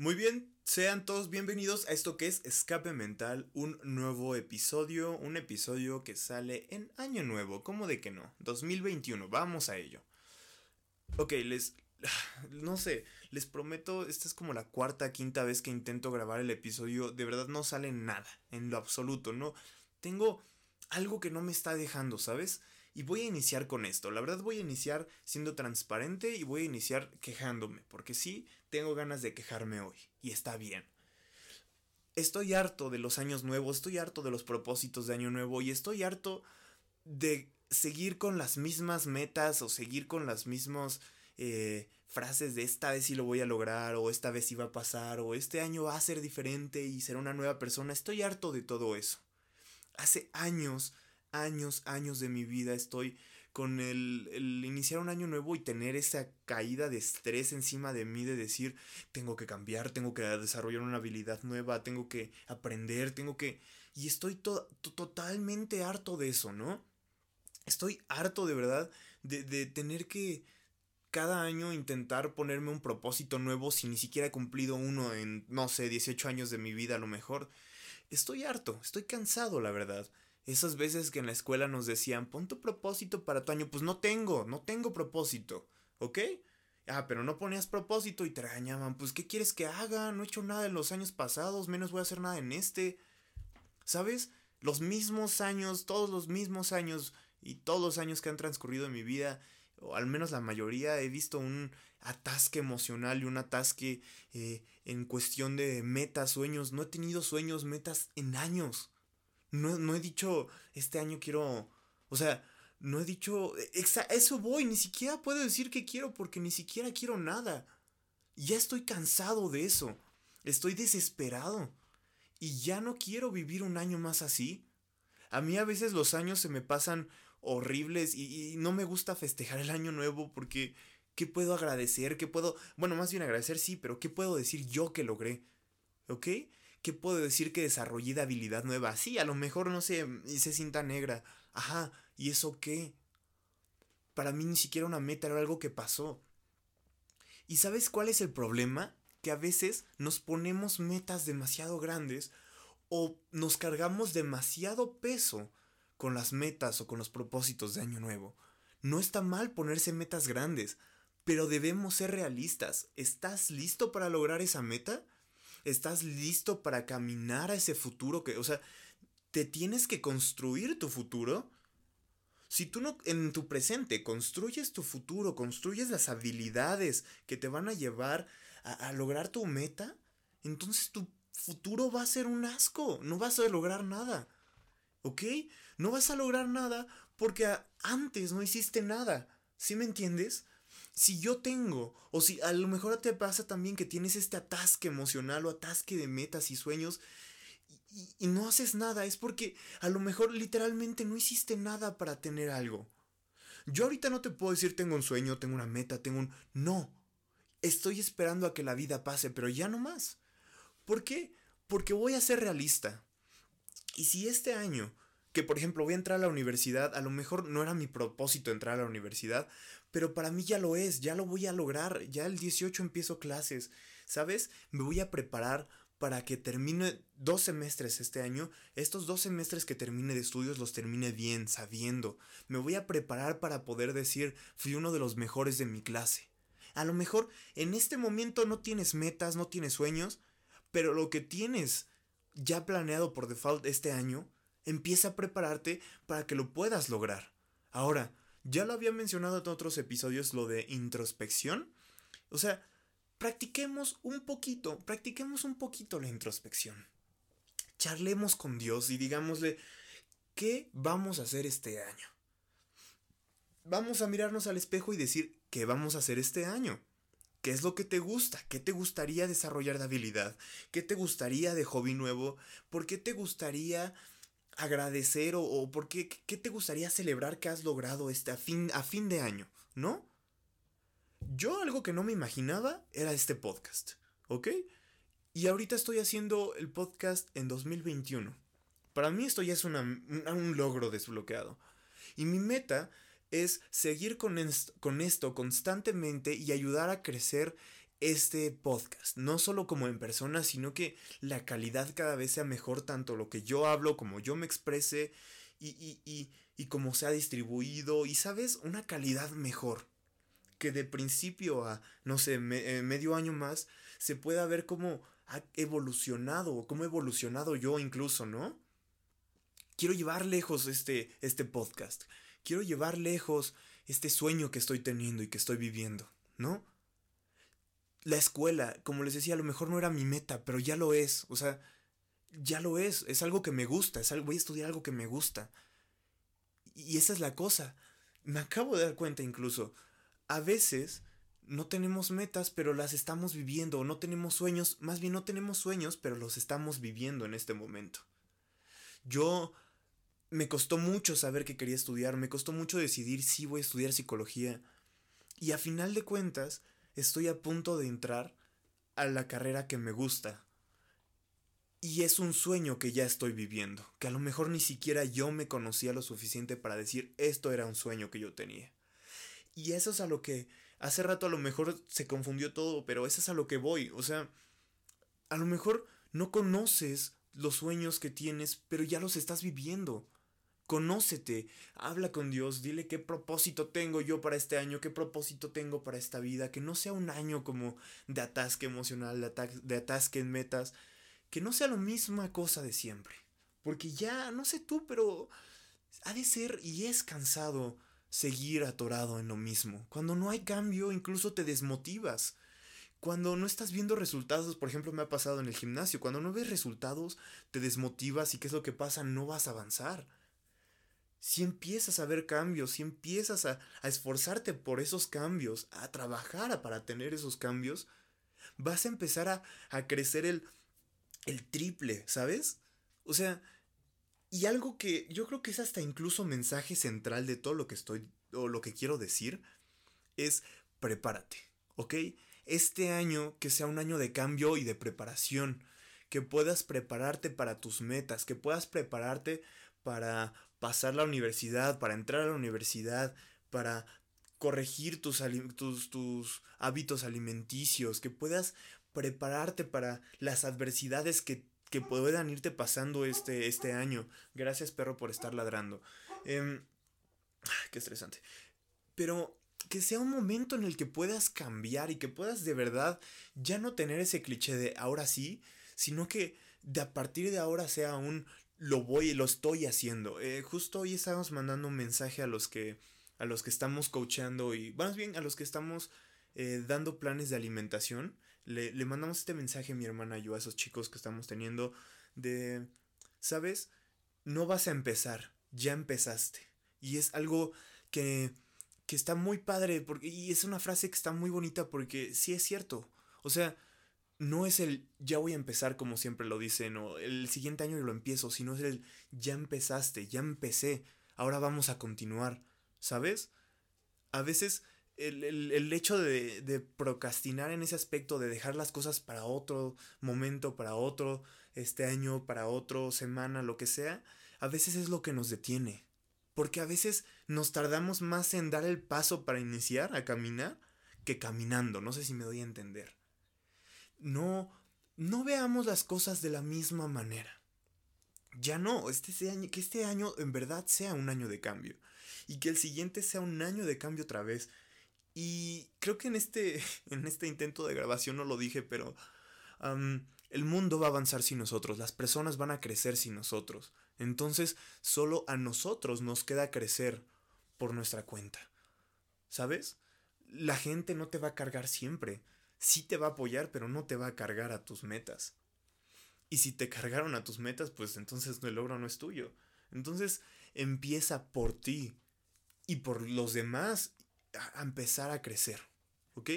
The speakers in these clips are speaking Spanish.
Muy bien, sean todos bienvenidos a esto que es Escape Mental, un nuevo episodio, un episodio que sale en año nuevo, ¿cómo de que no? 2021, vamos a ello. Ok, les... No sé, les prometo, esta es como la cuarta, quinta vez que intento grabar el episodio, de verdad no sale nada, en lo absoluto, no. Tengo algo que no me está dejando, ¿sabes? Y voy a iniciar con esto. La verdad voy a iniciar siendo transparente y voy a iniciar quejándome. Porque sí, tengo ganas de quejarme hoy. Y está bien. Estoy harto de los años nuevos, estoy harto de los propósitos de año nuevo y estoy harto de seguir con las mismas metas o seguir con las mismas eh, frases de esta vez sí lo voy a lograr o esta vez sí va a pasar o este año va a ser diferente y será una nueva persona. Estoy harto de todo eso. Hace años años, años de mi vida estoy con el, el, iniciar un año nuevo y tener esa caída de estrés encima de mí de decir, tengo que cambiar, tengo que desarrollar una habilidad nueva, tengo que aprender, tengo que... Y estoy totalmente harto de eso, ¿no? Estoy harto de verdad de, de tener que cada año intentar ponerme un propósito nuevo si ni siquiera he cumplido uno en, no sé, 18 años de mi vida a lo mejor. Estoy harto, estoy cansado, la verdad. Esas veces que en la escuela nos decían, pon tu propósito para tu año, pues no tengo, no tengo propósito, ¿ok? Ah, pero no ponías propósito y te regañaban, pues ¿qué quieres que haga? No he hecho nada en los años pasados, menos voy a hacer nada en este. ¿Sabes? Los mismos años, todos los mismos años y todos los años que han transcurrido en mi vida, o al menos la mayoría, he visto un atasque emocional y un atasque eh, en cuestión de metas, sueños. No he tenido sueños, metas en años. No, no he dicho, este año quiero, o sea, no he dicho, eso voy, ni siquiera puedo decir que quiero porque ni siquiera quiero nada. Ya estoy cansado de eso. Estoy desesperado. Y ya no quiero vivir un año más así. A mí a veces los años se me pasan horribles y, y no me gusta festejar el año nuevo porque ¿qué puedo agradecer? ¿Qué puedo, bueno, más bien agradecer sí, pero ¿qué puedo decir yo que logré? ¿Ok? ¿Qué puedo decir que desarrollé de habilidad nueva? Sí, a lo mejor no sé, hice cinta negra. Ajá, ¿y eso qué? Para mí ni siquiera una meta era algo que pasó. ¿Y sabes cuál es el problema? Que a veces nos ponemos metas demasiado grandes o nos cargamos demasiado peso con las metas o con los propósitos de año nuevo. No está mal ponerse metas grandes, pero debemos ser realistas. ¿Estás listo para lograr esa meta? ¿Estás listo para caminar a ese futuro que, o sea, te tienes que construir tu futuro? Si tú no en tu presente construyes tu futuro, construyes las habilidades que te van a llevar a, lograr tu meta, entonces tu futuro va a ser un asco, no vas a lograr nada. ¿Ok? No vas a lograr nada porque antes no hiciste nada. ¿Sí me entiendes? Si yo tengo, o si a lo mejor te pasa también que tienes este atasque emocional o atasque de metas y sueños y, no haces nada, es porque a lo mejor literalmente no hiciste nada para tener algo. Yo ahorita no te puedo decir tengo un sueño, tengo una meta, tengo un... No, estoy esperando a que la vida pase, pero ya no más. ¿Por qué? Porque voy a ser realista. Y si este año que por ejemplo voy a entrar a la universidad, a lo mejor no era mi propósito entrar a la universidad, pero para mí ya lo es, ya lo voy a lograr, ya el 18 empiezo clases, ¿sabes? Me voy a preparar para que termine dos semestres este año, estos dos semestres que termine de estudios los termine bien, sabiendo. Me voy a preparar para poder decir, fui uno de los mejores de mi clase. A lo mejor en este momento no tienes metas, no tienes sueños, pero lo que tienes ya planeado por default este año, empieza a prepararte para que lo puedas lograr. Ahora, ya lo había mencionado en otros episodios lo de introspección. O sea, practiquemos un poquito, practiquemos un poquito la introspección. Charlemos con Dios y digámosle, ¿qué vamos a hacer este año? Vamos a mirarnos al espejo y decir, ¿qué vamos a hacer este año? ¿Qué es lo que te gusta? ¿Qué te gustaría desarrollar de habilidad? ¿Qué te gustaría de hobby nuevo? ¿Por qué te gustaría agradecer o, por qué, qué te gustaría celebrar que has logrado este a fin, a fin de año, ¿no? Yo algo que no me imaginaba era este podcast, ¿ok? Y ahorita estoy haciendo el podcast en 2021. Para mí esto ya es un logro desbloqueado. Y mi meta es seguir con, con esto constantemente y ayudar a crecer este podcast, no solo como en persona, sino que la calidad cada vez sea mejor, tanto lo que yo hablo como yo me exprese y, y, y, y como se ha distribuido y, sabes, una calidad mejor. Que de principio a, no sé, eh, medio año más, se pueda ver cómo ha evolucionado, cómo he evolucionado yo incluso, ¿no? Quiero llevar lejos este, este podcast. Quiero llevar lejos este sueño que estoy teniendo y que estoy viviendo, ¿no? La escuela, como les decía, a lo mejor no era mi meta, pero ya lo es. O sea, ya lo es. Es algo que me gusta. Es algo, voy a estudiar algo que me gusta. Y esa es la cosa. Me acabo de dar cuenta incluso. A veces no tenemos metas, pero las estamos viviendo. O no tenemos sueños. Más bien no tenemos sueños, pero los estamos viviendo en este momento. Yo me costó mucho saber que quería estudiar. Me costó mucho decidir si voy a estudiar psicología. Y a final de cuentas, estoy a punto de entrar a la carrera que me gusta. Y es un sueño que ya estoy viviendo, que a lo mejor ni siquiera yo me conocía lo suficiente para decir esto era un sueño que yo tenía. Y eso es a lo que hace rato a lo mejor se confundió todo, pero eso es a lo que voy. O sea, a lo mejor no conoces los sueños que tienes, pero ya los estás viviendo. Conócete, habla con Dios, dile qué propósito tengo yo para este año, qué propósito tengo para esta vida, que no sea un año como de atasque emocional, de, de atasque en metas, que no sea la misma cosa de siempre. Porque ya, no sé tú, pero ha de ser y es cansado seguir atorado en lo mismo. Cuando no hay cambio, incluso te desmotivas. Cuando no estás viendo resultados, por ejemplo, me ha pasado en el gimnasio, cuando no ves resultados, te desmotivas y qué es lo que pasa, no vas a avanzar si empiezas a ver cambios, si empiezas a, esforzarte por esos cambios, a trabajar para tener esos cambios, vas a empezar a, a crecer el, el triple, ¿sabes? O sea, y algo que yo creo que es hasta incluso mensaje central de todo lo que estoy o lo que quiero decir es prepárate, ¿ok? Este año que sea un año de cambio y de preparación, que puedas prepararte para tus metas, que puedas prepararte para pasar la universidad, para entrar a la universidad, para corregir tus, tus, tus hábitos alimenticios, que puedas prepararte para las adversidades que, que puedan irte pasando este, este año. Gracias perro por estar ladrando. Eh, qué estresante. Pero que sea un momento en el que puedas cambiar y que puedas de verdad ya no tener ese cliché de ahora sí, sino que de a partir de ahora sea un lo voy, lo estoy haciendo. Eh, justo hoy estamos mandando un mensaje a los que, a los que estamos coachando y, más bien, a los que estamos eh, dando planes de alimentación. Le, le, mandamos este mensaje a mi hermana y yo, a esos chicos que estamos teniendo, de, ¿sabes? No vas a empezar, ya empezaste. Y es algo que, que está muy padre, porque, y es una frase que está muy bonita porque sí es cierto. O sea, no es el ya voy a empezar como siempre lo dicen o el siguiente año lo empiezo, sino es el ya empezaste, ya empecé, ahora vamos a continuar, ¿sabes? A veces el, el, hecho de, de, procrastinar en ese aspecto, de dejar las cosas para otro momento, para otro, este año, para otro, semana, lo que sea, a veces es lo que nos detiene. Porque a veces nos tardamos más en dar el paso para iniciar a caminar que caminando, no sé si me doy a entender no, no veamos las cosas de la misma manera. Ya no, este año, que este año en verdad sea un año de cambio. Y que el siguiente sea un año de cambio otra vez. Y creo que en este, en este intento de grabación no lo dije, pero el mundo va a avanzar sin nosotros, las personas van a crecer sin nosotros. Entonces solo a nosotros nos queda crecer por nuestra cuenta. ¿Sabes? La gente no te va a cargar siempre sí te va a apoyar, pero no te va a cargar a tus metas. Y si te cargaron a tus metas, pues entonces el logro no es tuyo. Entonces empieza por ti y por los demás a empezar a crecer. ¿Ok?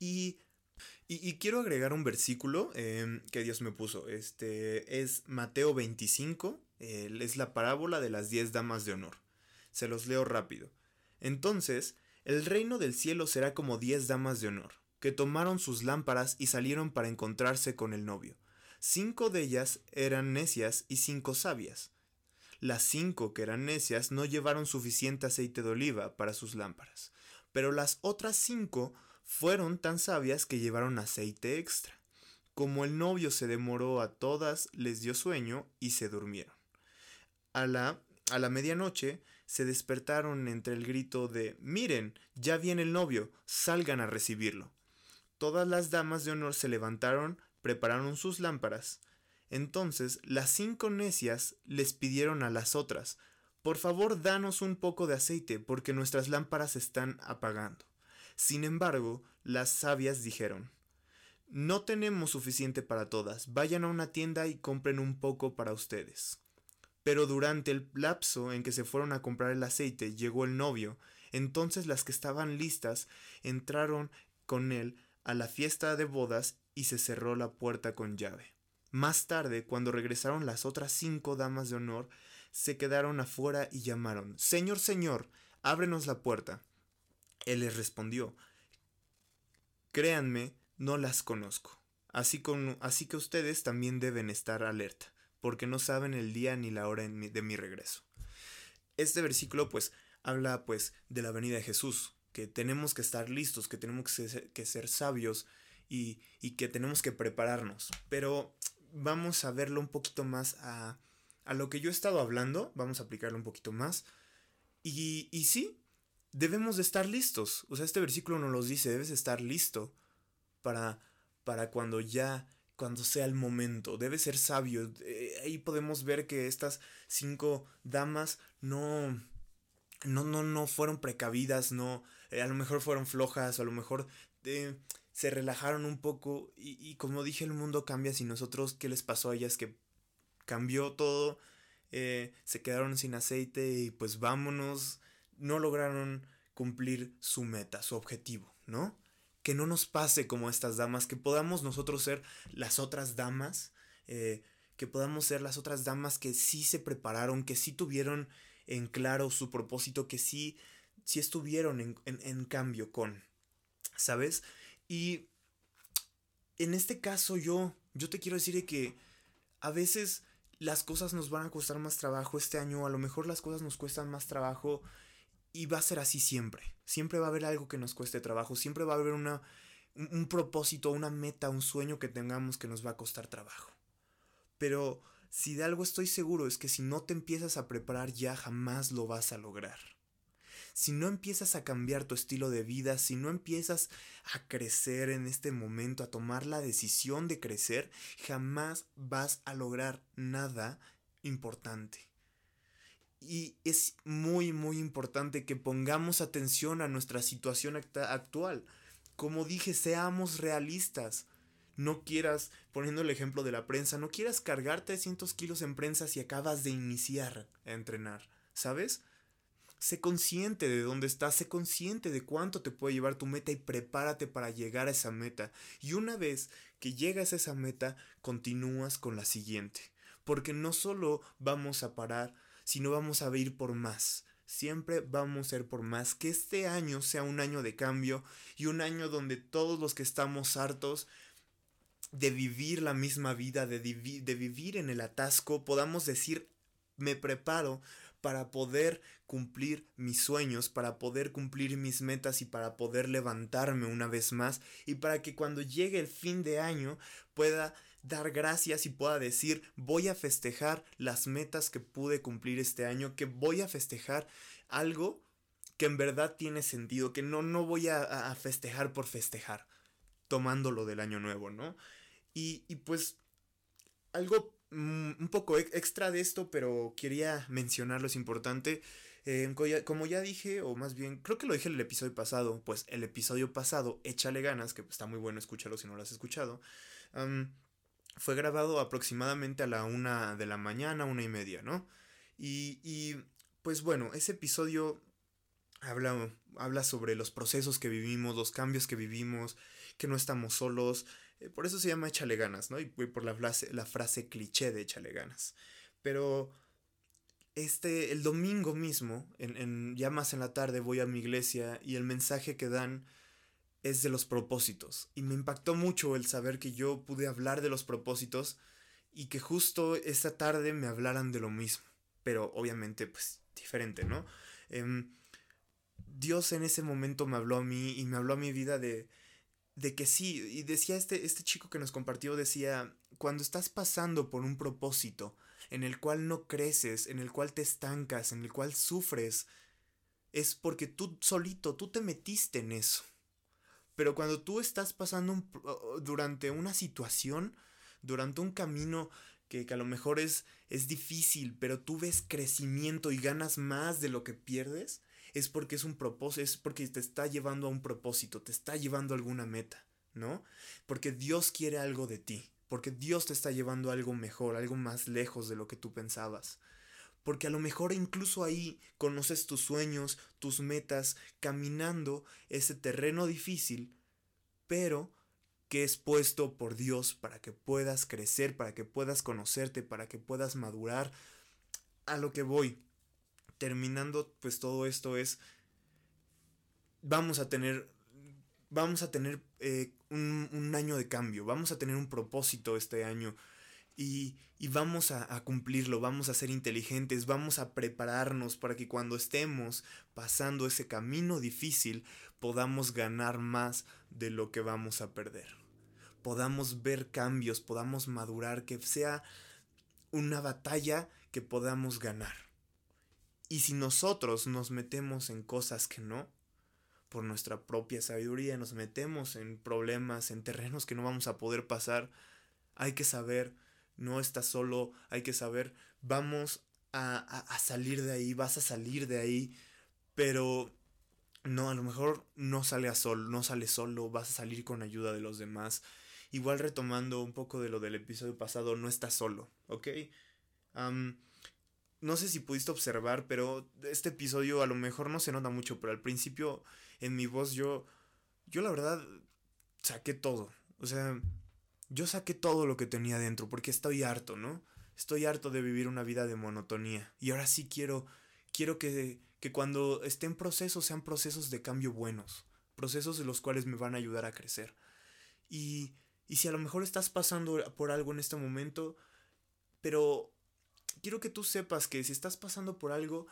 Y, y, quiero agregar un versículo em, que Dios me puso. Este es Mateo 25. es la parábola de las diez damas de honor. Se los leo rápido. Entonces, el reino del cielo será como diez damas de honor que tomaron sus lámparas y salieron para encontrarse con el novio. Cinco de ellas eran necias y cinco sabias. Las cinco que eran necias no llevaron suficiente aceite de oliva para sus lámparas, pero las otras cinco fueron tan sabias que llevaron aceite extra. Como el novio se demoró a todas, les dio sueño y se durmieron. A la, a la medianoche se despertaron entre el grito de Miren, ya viene el novio, salgan a recibirlo. Todas las damas de honor se levantaron, prepararon sus lámparas. Entonces las cinco necias les pidieron a las otras Por favor, danos un poco de aceite, porque nuestras lámparas están apagando. Sin embargo, las sabias dijeron No tenemos suficiente para todas, vayan a una tienda y compren un poco para ustedes. Pero durante el lapso en que se fueron a comprar el aceite llegó el novio, entonces las que estaban listas entraron con él a la fiesta de bodas y se cerró la puerta con llave. Más tarde, cuando regresaron las otras cinco damas de honor, se quedaron afuera y llamaron Señor, señor, ábrenos la puerta. Él les respondió Créanme, no las conozco. Así, con, así que ustedes también deben estar alerta, porque no saben el día ni la hora de mi regreso. Este versículo pues habla pues de la venida de Jesús, que tenemos que estar listos, que tenemos que ser, sabios y, y, que tenemos que prepararnos. Pero vamos a verlo un poquito más a, a lo que yo he estado hablando, vamos a aplicarlo un poquito más. Y, y sí, debemos de estar listos. O sea, este versículo nos lo dice, debes estar listo para, para cuando ya, cuando sea el momento. Debes ser sabio. Eh, ahí podemos ver que estas cinco damas no, no, no, no fueron precavidas, no, eh, a lo mejor fueron flojas, o a lo mejor eh, se relajaron un poco y, como dije, el mundo cambia si nosotros, ¿qué les pasó a ellas? Que cambió todo, eh, se quedaron sin aceite y pues vámonos, no lograron cumplir su meta, su objetivo, ¿no? Que no nos pase como estas damas, que podamos nosotros ser las otras damas, que podamos ser las otras damas que sí se prepararon, que sí tuvieron en claro su propósito, que sí, sí estuvieron en, en, en cambio con, ¿sabes? Y en este caso yo, yo te quiero decir que a veces las cosas nos van a costar más trabajo este año, a lo mejor las cosas nos cuestan más trabajo y va a ser así siempre. Siempre va a haber algo que nos cueste trabajo, siempre va a haber una, un, un propósito, una meta, un sueño que tengamos que nos va a costar trabajo. Pero si de algo estoy seguro es que si no te empiezas a preparar ya jamás lo vas a lograr. Si no empiezas a cambiar tu estilo de vida, si no empiezas a crecer en este momento, a tomar la decisión de crecer, jamás vas a lograr nada importante. Y es muy, muy importante que pongamos atención a nuestra situación actual. Como dije, seamos realistas no quieras, poniendo el ejemplo de la prensa, no quieras cargar 300 kilos en prensa si acabas de iniciar a entrenar, ¿sabes? Sé consciente de dónde estás, sé consciente de cuánto te puede llevar tu meta y prepárate para llegar a esa meta. Y una vez que llegas a esa meta, continúas con la siguiente. Porque no solo vamos a parar, sino vamos a ir por más. Siempre vamos a ir por más. Que este año sea un año de cambio y un año donde todos los que estamos hartos de vivir la misma vida, de, de vivir en el atasco, podamos decir, me preparo para poder cumplir mis sueños, para poder cumplir mis metas y para poder levantarme una vez más y para que cuando llegue el fin de año pueda dar gracias y pueda decir voy a festejar las metas que pude cumplir este año, que voy a festejar algo que en verdad tiene sentido, que no, no voy a, festejar por festejar, tomándolo del año nuevo, ¿no? Y, y pues algo un poco extra de esto, pero quería mencionarlo, es importante. Eh, como ya dije, o más bien, creo que lo dije en el episodio pasado, pues el episodio pasado, Échale ganas, que está muy bueno escúchalo si no lo has escuchado, fue grabado aproximadamente a la una de la mañana, una y media, ¿no? Y, y pues bueno, ese episodio habla, habla sobre los procesos que vivimos, los cambios que vivimos, que no estamos solos, eh, por eso se llama échale ganas, ¿no? Y por la frase, la frase cliché de échale ganas. Pero este, el domingo mismo, en, en, ya más en la tarde, voy a mi iglesia y el mensaje que dan es de los propósitos. Y me impactó mucho el saber que yo pude hablar de los propósitos y que justo esta tarde me hablaran de lo mismo. Pero obviamente, pues, diferente, ¿no? Eh, Dios en ese momento me habló a mí y me habló a mi vida de, de que sí, y decía este, este chico que nos compartió, decía, cuando estás pasando por un propósito en el cual no creces, en el cual te estancas, en el cual sufres, es porque tú solito, tú te metiste en eso. Pero cuando tú estás pasando durante una situación, durante un camino que, que, a lo mejor es, es difícil, pero tú ves crecimiento y ganas más de lo que pierdes, es porque es un propósito, es porque te está llevando a un propósito, te está llevando a alguna meta, ¿no? Porque Dios quiere algo de ti, porque Dios te está llevando algo mejor, algo más lejos de lo que tú pensabas. Porque a lo mejor incluso ahí conoces tus sueños, tus metas, caminando ese terreno difícil, pero que es puesto por Dios para que puedas crecer, para que puedas conocerte, para que puedas madurar. A lo que voy terminando pues todo esto es, vamos a tener, vamos a tener eh, un, año de cambio, vamos a tener un propósito este año y, y vamos a, cumplirlo, vamos a ser inteligentes, vamos a prepararnos para que cuando estemos pasando ese camino difícil podamos ganar más de lo que vamos a perder. Podamos ver cambios, podamos madurar, que sea una batalla que podamos ganar. Y si nosotros nos metemos en cosas que no, por nuestra propia sabiduría, nos metemos en problemas, en terrenos que no vamos a poder pasar, hay que saber, no estás solo, hay que saber, vamos a, a, salir de ahí, vas a salir de ahí, pero no, a lo mejor no sale a sol, no sale solo, vas a salir con ayuda de los demás. Igual retomando un poco de lo del episodio pasado, no estás solo, ¿ok? No sé si pudiste observar, pero este episodio a lo mejor no se nota mucho, pero al principio en mi voz yo, yo la verdad saqué todo. O sea, yo saqué todo lo que tenía dentro porque estoy harto, ¿no? Estoy harto de vivir una vida de monotonía. Y ahora sí quiero, quiero que, que cuando esté en procesos sean procesos de cambio buenos. Procesos de los cuales me van a ayudar a crecer. Y, y si a lo mejor estás pasando por algo en este momento, pero quiero que tú sepas que si estás pasando por algo,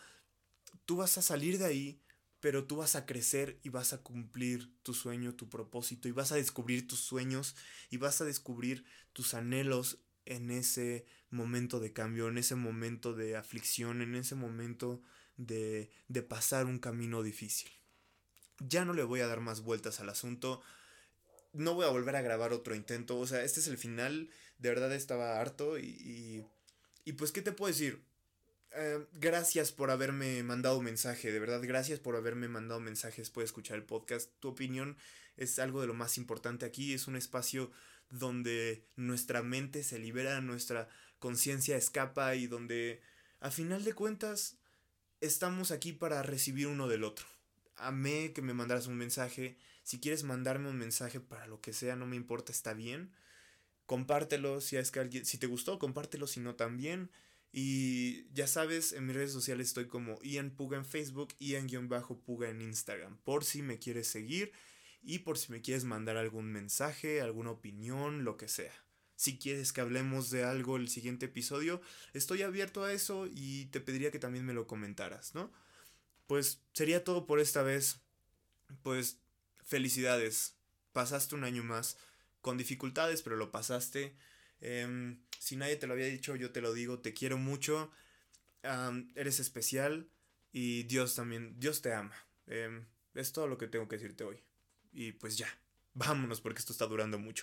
tú vas a salir de ahí, pero tú vas a crecer y vas a cumplir tu sueño, tu propósito, y vas a descubrir tus sueños y vas a descubrir tus anhelos en ese momento de cambio, en ese momento de aflicción, en ese momento de, de pasar un camino difícil. Ya no le voy a dar más vueltas al asunto. No voy a volver a grabar otro intento. O sea, este es el final. De verdad estaba harto y y pues, ¿qué te puedo decir? Eh, gracias por haberme mandado mensaje, de verdad, gracias por haberme mandado mensajes, puedes escuchar el podcast. Tu opinión es algo de lo más importante aquí, es un espacio donde nuestra mente se libera, nuestra conciencia escapa y donde a final de cuentas estamos aquí para recibir uno del otro. Amé que me mandaras un mensaje, si quieres mandarme un mensaje para lo que sea, no me importa, está bien compártelo si es que alguien, si te gustó, compártelo, si no también. Y ya sabes, en mis redes sociales estoy como Ian Puga en Facebook, Ian-Puga en Instagram, por si me quieres seguir y por si me quieres mandar algún mensaje, alguna opinión, lo que sea. Si quieres que hablemos de algo el siguiente episodio, estoy abierto a eso y te pediría que también me lo comentaras, ¿no? Pues sería todo por esta vez. Pues felicidades. Pasaste un año más con dificultades, pero lo pasaste. Em, si nadie te lo había dicho, yo te lo digo, te quiero mucho, eres especial y Dios también, Dios te ama. Em, es todo lo que tengo que decirte hoy. Y pues ya, vámonos porque esto está durando mucho.